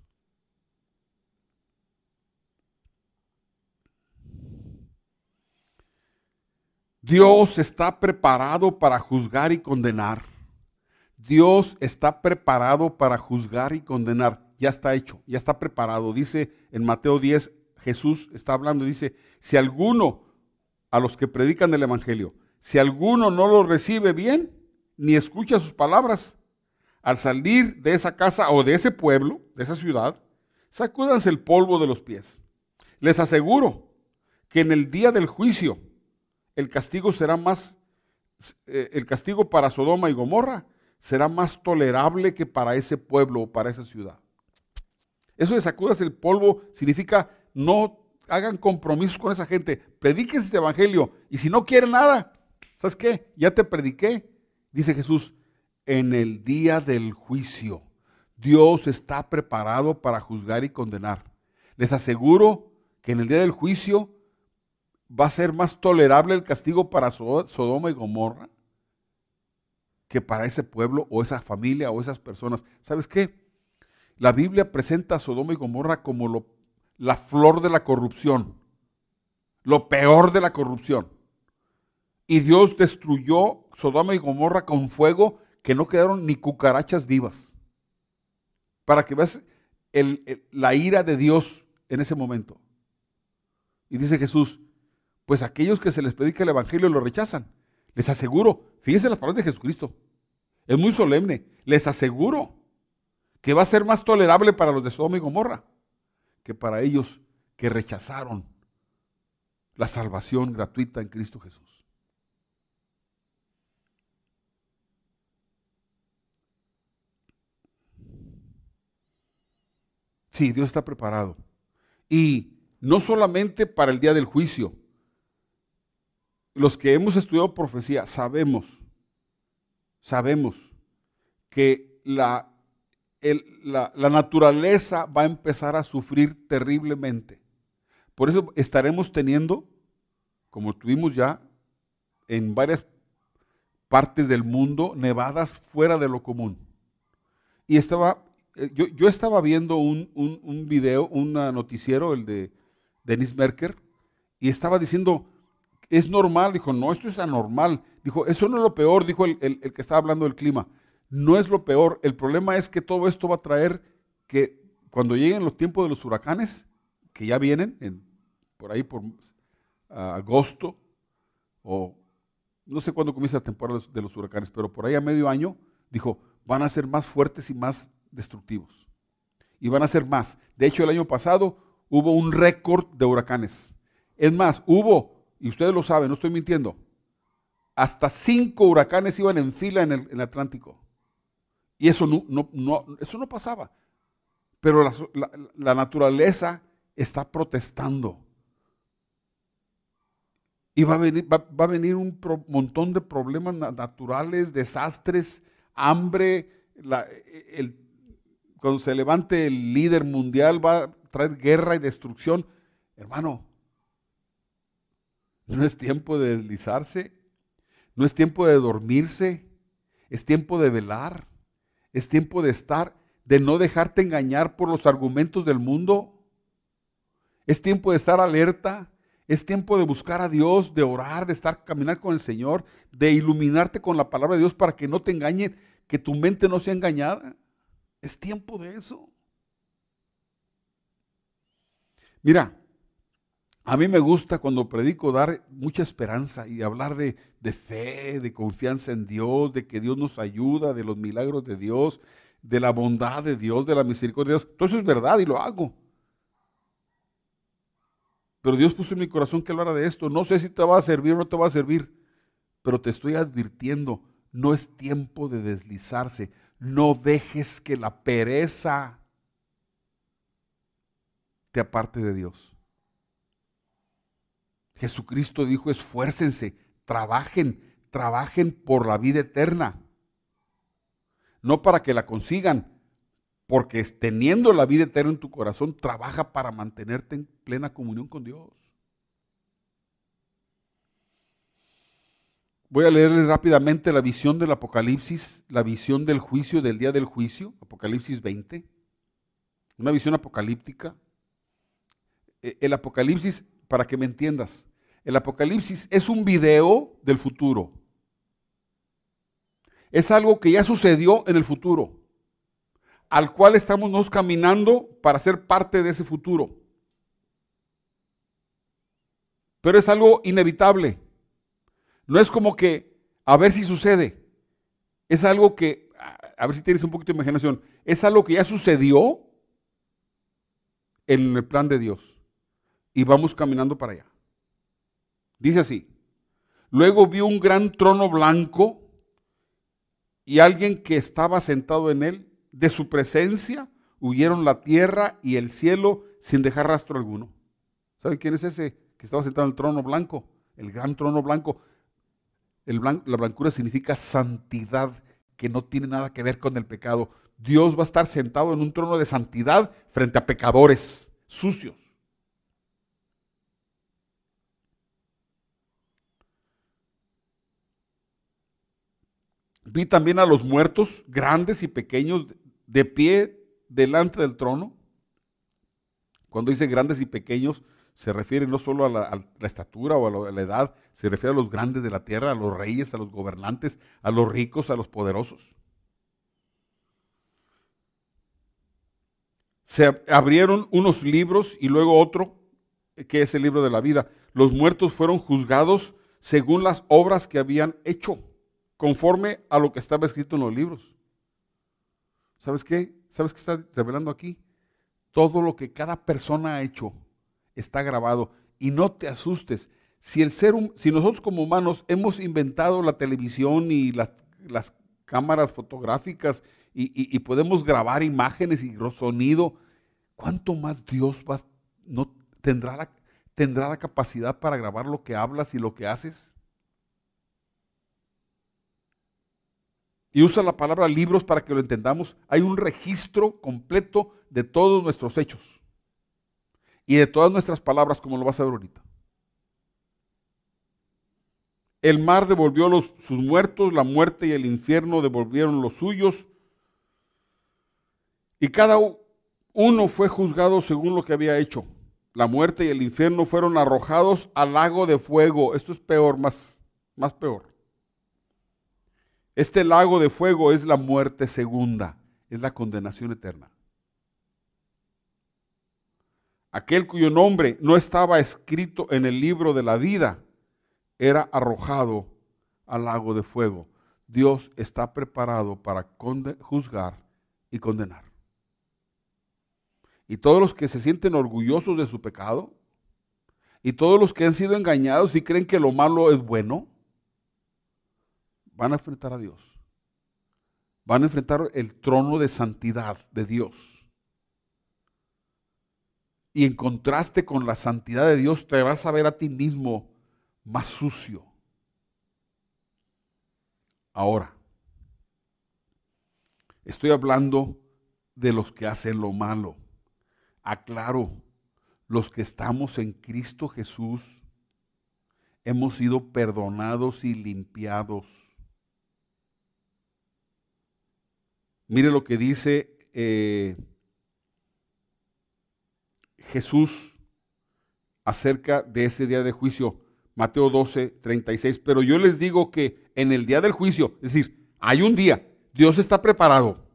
Dios está preparado para juzgar y condenar. Dios está preparado para juzgar y condenar. Ya está hecho, ya está preparado. Dice en Mateo 10, Jesús está hablando, dice, si alguno, a los que predican el Evangelio, si alguno no lo recibe bien, ni escucha sus palabras, al salir de esa casa o de ese pueblo, de esa ciudad, sacúdanse el polvo de los pies. Les aseguro que en el día del juicio el castigo será más, eh, el castigo para Sodoma y Gomorra será más tolerable que para ese pueblo o para esa ciudad. Eso de sacudas el polvo significa no hagan compromisos con esa gente, prediquen este evangelio y si no quieren nada, ¿sabes qué? Ya te prediqué, dice Jesús, en el día del juicio. Dios está preparado para juzgar y condenar. Les aseguro que en el día del juicio va a ser más tolerable el castigo para Sodoma y Gomorra que para ese pueblo o esa familia o esas personas. ¿Sabes qué? La Biblia presenta a Sodoma y Gomorra como la flor de la corrupción, lo peor de la corrupción. Y Dios destruyó Sodoma y Gomorra con fuego que no quedaron ni cucarachas vivas. Para que veas la ira de Dios en ese momento. Y dice Jesús, pues aquellos que se les predica el Evangelio lo rechazan. Les aseguro, fíjense las palabras de Jesucristo. Es muy solemne. Les aseguro que va a ser más tolerable para los de Sodoma y Gomorra que para ellos que rechazaron la salvación gratuita en Cristo Jesús. Sí, Dios está preparado. Y no solamente para el día del juicio, los que hemos estudiado profecía sabemos, sabemos que la, la, naturaleza va a empezar a sufrir terriblemente. Por eso estaremos teniendo, como tuvimos ya en varias partes del mundo, nevadas fuera de lo común. Y estaba, eh, yo, yo estaba viendo un, un, un video, un noticiero, el de Denis Merker, y estaba diciendo, es normal. Dijo, no, esto es anormal. Dijo, eso no es lo peor, dijo el, que estaba hablando del clima. No es lo peor. El problema es que todo esto va a traer que cuando lleguen los tiempos de los huracanes, que ya vienen, en, por ahí por agosto, o no sé cuándo comienza la temporada de los huracanes, pero por ahí a medio año, dijo, van a ser más fuertes y más destructivos. Y van a ser más. De hecho, el año pasado hubo un récord de huracanes. Es más, hubo y ustedes lo saben, no estoy mintiendo, hasta cinco huracanes iban en fila en el, Atlántico. Y eso no, no, eso no pasaba. Pero la, naturaleza está protestando. Y va a venir, va, a venir un montón de problemas naturales, desastres, hambre. cuando se levante el líder mundial va a traer guerra y destrucción. Hermano, no es tiempo de deslizarse, no es tiempo de dormirse, es tiempo de velar, es tiempo de estar, de no dejarte engañar por los argumentos del mundo. Es tiempo de estar alerta, es tiempo de buscar a Dios, de orar, de estar caminar con el Señor, de iluminarte con la palabra de Dios para que no te engañen, que tu mente no sea engañada. Es tiempo de eso. Mira, a mí me gusta cuando predico dar mucha esperanza y hablar de, fe, de confianza en Dios, de que Dios nos ayuda, de los milagros de Dios, de la bondad de Dios, de la misericordia de Dios. Todo eso es verdad y lo hago. Pero Dios puso en mi corazón que hablara de esto. No sé si te va a servir o no te va a servir, pero te estoy advirtiendo, no es tiempo de deslizarse. No dejes que la pereza te aparte de Dios. Jesucristo dijo, esfuércense, trabajen, trabajen por la vida eterna. No para que la consigan, porque teniendo la vida eterna en tu corazón, trabaja para mantenerte en plena comunión con Dios. Voy a leerle rápidamente la visión del Apocalipsis, la visión del juicio, del día del juicio, Apocalipsis 20. Una visión apocalíptica. E, el Apocalipsis, para que me entiendas, el Apocalipsis es un video del futuro. Es algo que ya sucedió en el futuro, al cual estamos nos caminando para ser parte de ese futuro. Pero es algo inevitable. No es como que a ver si sucede. Es algo que, a ver si tienes un poquito de imaginación, es algo que ya sucedió en el plan de Dios. Y vamos caminando para allá. Dice así, luego vi un gran trono blanco y alguien que estaba sentado en él. De su presencia huyeron la tierra y el cielo sin dejar rastro alguno. ¿Sabe quién es ese que estaba sentado en el trono blanco? El gran trono blanco. El la blancura significa santidad, que no tiene nada que ver con el pecado. Dios va a estar sentado en un trono de santidad frente a pecadores sucios. Vi también a los muertos, grandes y pequeños, de pie delante del trono. Cuando dice grandes y pequeños, se refiere no solo a la, estatura o a la, edad, se refiere a los grandes de la tierra, a los reyes, a los gobernantes, a los ricos, a los poderosos. Se abrieron unos libros y luego otro, que es el libro de la vida. Los muertos fueron juzgados según las obras que habían hecho conforme a lo que estaba escrito en los libros. ¿Sabes qué? ¿Sabes qué está revelando aquí? Todo lo que cada persona ha hecho está grabado. Y no te asustes. Si, el ser, si nosotros como humanos hemos inventado la televisión y las, cámaras fotográficas y, podemos grabar imágenes y sonido, ¿cuánto más Dios va, no, tendrá, tendrá la capacidad para grabar lo que hablas y lo que haces? Y usa la palabra libros para que lo entendamos, hay un registro completo de todos nuestros hechos y de todas nuestras palabras, como lo vas a ver ahorita. El mar devolvió los, sus muertos, la muerte y el infierno devolvieron los suyos, y cada uno fue juzgado según lo que había hecho. La muerte y el infierno fueron arrojados al lago de fuego. Esto es peor, más, más peor. Este lago de fuego es la muerte segunda, es la condenación eterna. Aquel cuyo nombre no estaba escrito en el libro de la vida era arrojado al lago de fuego. Dios está preparado para juzgar y condenar. Y todos los que se sienten orgullosos de su pecado, y todos los que han sido engañados y creen que lo malo es bueno, van a enfrentar a Dios. van a enfrentar el trono de santidad de Dios. Y en contraste con la santidad de Dios, te vas a ver a ti mismo más sucio. Ahora, estoy hablando de los que hacen lo malo. Aclaro, los que estamos en Cristo Jesús hemos sido perdonados y limpiados. Mire lo que dice eh, Jesús acerca de ese día de juicio. Mateo 12, 36. Pero yo les digo que en el día del juicio, es decir, hay un día, Dios está preparado.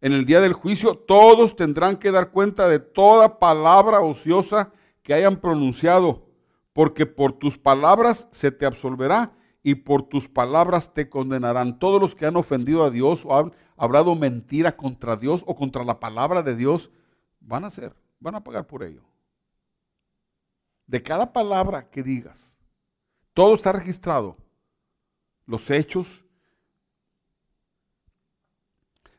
En el día del juicio todos tendrán que dar cuenta de toda palabra ociosa que hayan pronunciado, porque por tus palabras se te absolverá y por tus palabras te condenarán. Todos los que han ofendido a Dios o han hablado mentira contra Dios o contra la palabra de Dios, van a ser, van a pagar por ello. De cada palabra que digas, todo está registrado. Los hechos,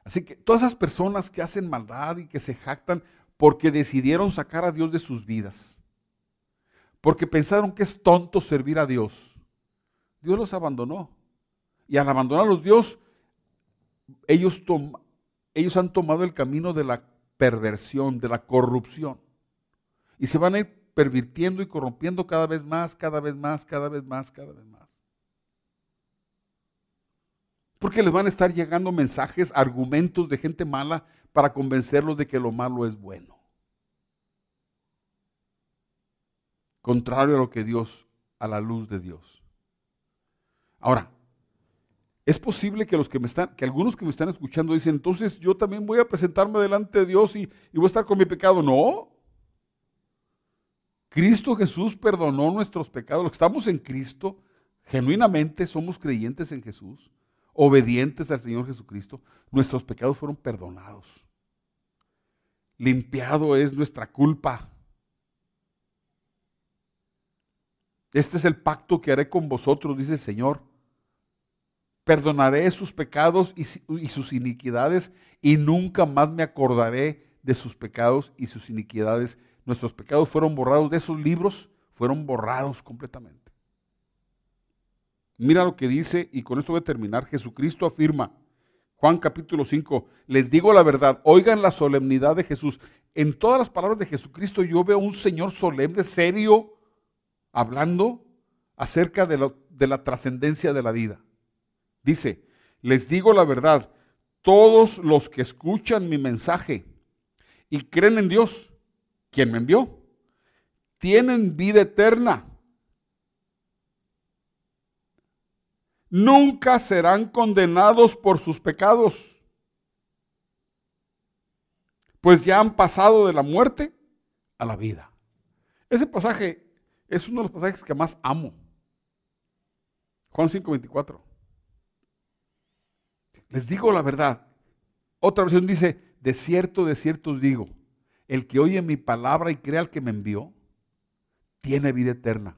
Así que todas esas personas que hacen maldad y que se jactan porque decidieron sacar a Dios de sus vidas, porque pensaron que es tonto servir a Dios, Dios los abandonó. Y al abandonar a los Dios, ellos, ellos han tomado el camino de la perversión, de la corrupción. Y se van a ir pervirtiendo y corrompiendo cada vez más, cada vez más, cada vez más, cada vez más. Porque les van a estar llegando mensajes, argumentos de gente mala para convencerlos de que lo malo es bueno. Contrario a lo que Dios, a la luz de Dios. Ahora, es posible que los que me están, que algunos que me están escuchando dicen, entonces yo también voy a presentarme delante de Dios y, y voy a estar con mi pecado. No. Cristo Jesús perdonó nuestros pecados. Los que estamos en Cristo, genuinamente somos creyentes en Jesús obedientes al Señor Jesucristo, nuestros pecados fueron perdonados. Limpiado es nuestra culpa. Este es el pacto que haré con vosotros, dice el Señor. Perdonaré sus pecados y, sus iniquidades y nunca más me acordaré de sus pecados y sus iniquidades. Nuestros pecados fueron borrados de esos libros, fueron borrados completamente. Mira lo que dice, y con esto voy a terminar. Jesucristo afirma, Juan capítulo 5, les digo la verdad, oigan la solemnidad de Jesús. En todas las palabras de Jesucristo yo veo un Señor solemne, serio, hablando acerca de, de la trascendencia de la vida. Dice, les digo la verdad, todos los que escuchan mi mensaje y creen en Dios, quien me envió, tienen vida eterna nunca serán condenados por sus pecados, pues ya han pasado de la muerte a la vida. Ese pasaje es uno de los pasajes que más amo. Juan 5:24. Les digo la verdad. Otra versión dice, de cierto, de cierto os digo, el que oye mi palabra y crea al que me envió, tiene vida eterna.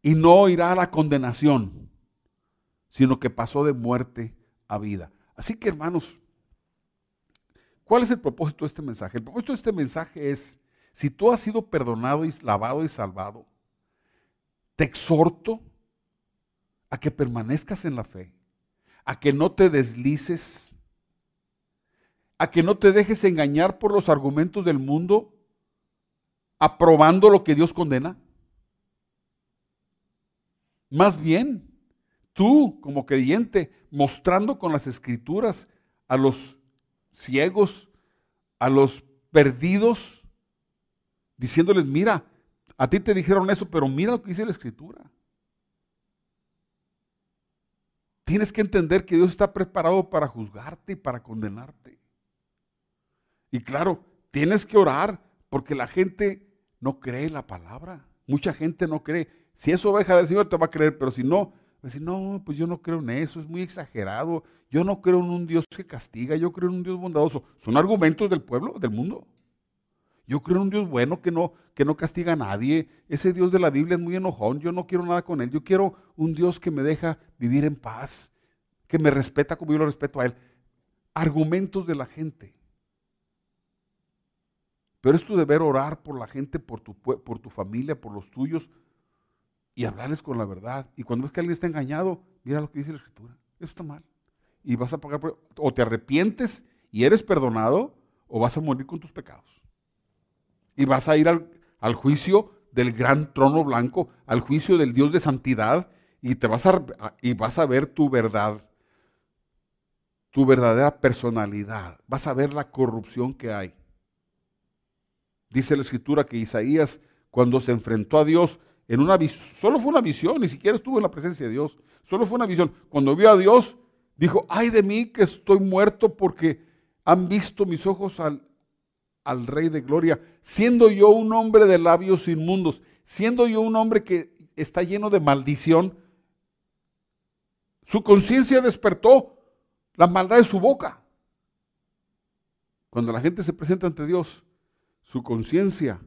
Y no irá a la condenación, sino que pasó de muerte a vida. Así que hermanos, ¿cuál es el propósito de este mensaje? El propósito de este mensaje es, si tú has sido perdonado y lavado y salvado, te exhorto a que permanezcas en la fe, a que no te deslices, a que no te dejes engañar por los argumentos del mundo, aprobando lo que Dios condena. Más bien, tú como creyente, mostrando con las escrituras a los ciegos, a los perdidos, diciéndoles, mira, a ti te dijeron eso, pero mira lo que dice la escritura. Tienes que entender que Dios está preparado para juzgarte y para condenarte. Y claro, tienes que orar porque la gente no cree la palabra. Mucha gente no cree. Si es oveja del Señor te va a creer, pero si no, decir, no, pues yo no creo en eso, es muy exagerado. Yo no creo en un Dios que castiga, yo creo en un Dios bondadoso. Son argumentos del pueblo, del mundo. Yo creo en un Dios bueno que no, que no castiga a nadie. Ese Dios de la Biblia es muy enojón, yo no quiero nada con él. Yo quiero un Dios que me deja vivir en paz, que me respeta como yo lo respeto a él. Argumentos de la gente. Pero es tu deber orar por la gente, por tu, por tu familia, por los tuyos y hablarles con la verdad. Y cuando ves que alguien está engañado, mira lo que dice la Escritura. Eso está mal. Y vas a pagar por, o te arrepientes y eres perdonado o vas a morir con tus pecados. Y vas a ir al, juicio del gran trono blanco, al juicio del Dios de santidad y te vas a, y vas a ver tu verdad, tu verdadera personalidad. Vas a ver la corrupción que hay. Dice la escritura que Isaías, cuando se enfrentó a Dios, en una solo fue una visión, ni siquiera estuvo en la presencia de Dios, solo fue una visión. Cuando vio a Dios, dijo, ay de mí que estoy muerto porque han visto mis ojos al, al Rey de Gloria, siendo yo un hombre de labios inmundos, siendo yo un hombre que está lleno de maldición, su conciencia despertó la maldad de su boca. Cuando la gente se presenta ante Dios, su conciencia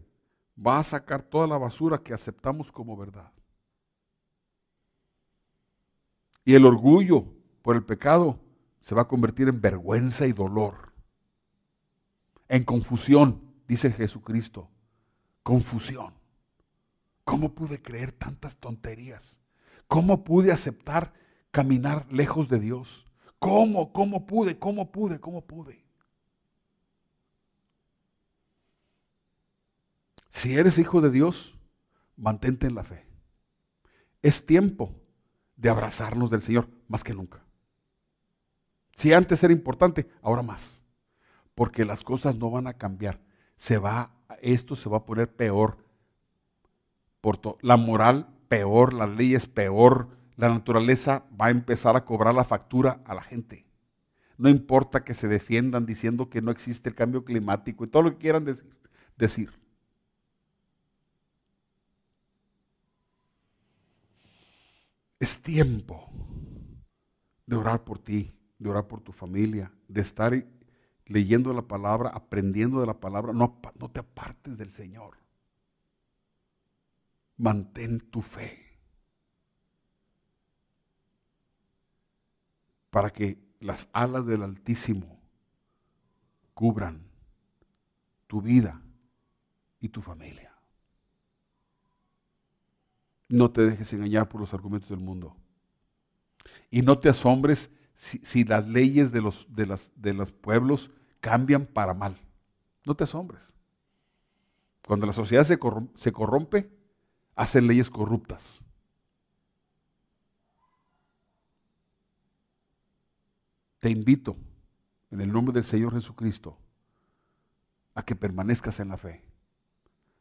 va a sacar toda la basura que aceptamos como verdad. Y el orgullo por el pecado se va a convertir en vergüenza y dolor. En confusión, dice Jesucristo. Confusión. ¿Cómo pude creer tantas tonterías? ¿Cómo pude aceptar caminar lejos de Dios? ¿Cómo? ¿Cómo pude? ¿Cómo pude? ¿Cómo pude? Si eres hijo de Dios, mantente en la fe. Es tiempo de abrazarnos del Señor más que nunca. Si antes era importante, ahora más. Porque las cosas no van a cambiar. Se va, esto se va a poner peor. Por la moral peor, las leyes peor, la naturaleza va a empezar a cobrar la factura a la gente. No importa que se defiendan diciendo que no existe el cambio climático y todo lo que quieran decir. decir. Es tiempo de orar por ti, de orar por tu familia, de estar leyendo la palabra, aprendiendo de la palabra. No, te apartes del Señor. Mantén tu fe. Para que las alas del Altísimo cubran tu vida y tu familia. No te dejes engañar por los argumentos del mundo. Y no te asombres si, las leyes de los, de, las, de los pueblos cambian para mal. No te asombres. Cuando la sociedad se corrompe, se corrompe hacen leyes corruptas. Te invito, en el nombre del Señor Jesucristo, a que permanezcas en la fe,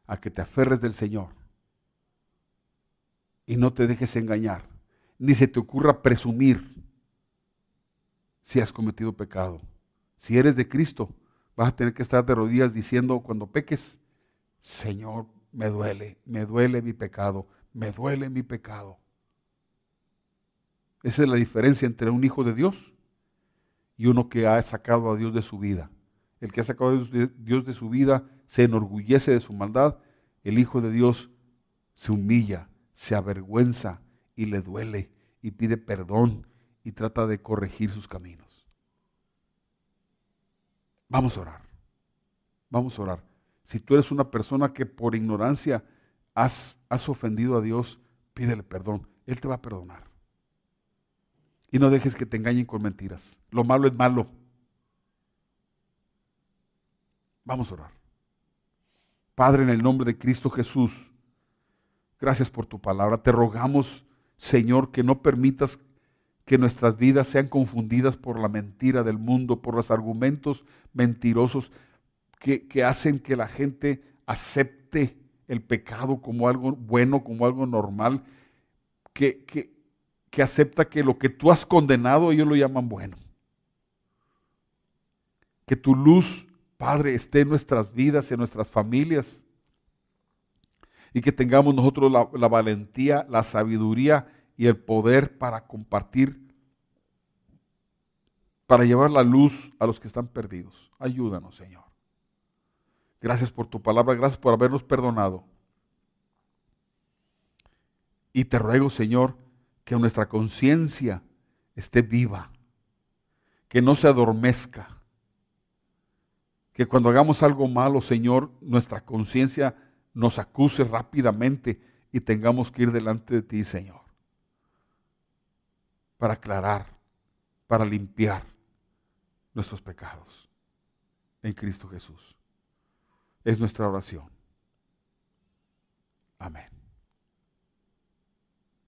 a que te aferres del Señor y no te dejes engañar, ni se te ocurra presumir si has cometido pecado. Si eres de Cristo, vas a tener que estar de rodillas diciendo cuando peques, Señor, me duele, me duele mi pecado, me duele mi pecado. Esa es la diferencia entre un hijo de Dios y uno que ha sacado a Dios de su vida. El que ha sacado a Dios de su vida se enorgullece de su maldad. El hijo de Dios se humilla, se avergüenza y le duele y pide perdón y trata de corregir sus caminos. Vamos a orar. Vamos a orar. Si tú eres una persona que por ignorancia has, has ofendido a Dios, pídele perdón. Él te va a perdonar. Y no dejes que te engañen con mentiras. Lo malo es malo. Vamos a orar. Padre, en el nombre de Cristo Jesús, Gracias por tu palabra. Te rogamos, Señor, que no permitas que nuestras vidas sean confundidas por la mentira del mundo, por los argumentos mentirosos que, hacen que la gente acepte el pecado como algo bueno, como algo normal, que, que, que acepta que lo que tú has condenado ellos lo llaman bueno. Que tu luz, Padre, esté en nuestras vidas, en nuestras familias y que tengamos nosotros la, valentía, la sabiduría y el poder para compartir, para llevar la luz a los que están perdidos. Ayúdanos, Señor. Gracias por tu palabra, gracias por habernos perdonado. Y te ruego, Señor, que nuestra conciencia esté viva que no se adormezca. Que cuando hagamos algo malo, Señor, nuestra conciencia nos acuse rápidamente y tengamos que ir delante de ti, Señor, para aclarar, para limpiar nuestros pecados en Cristo Jesús. Es nuestra oración. Amén.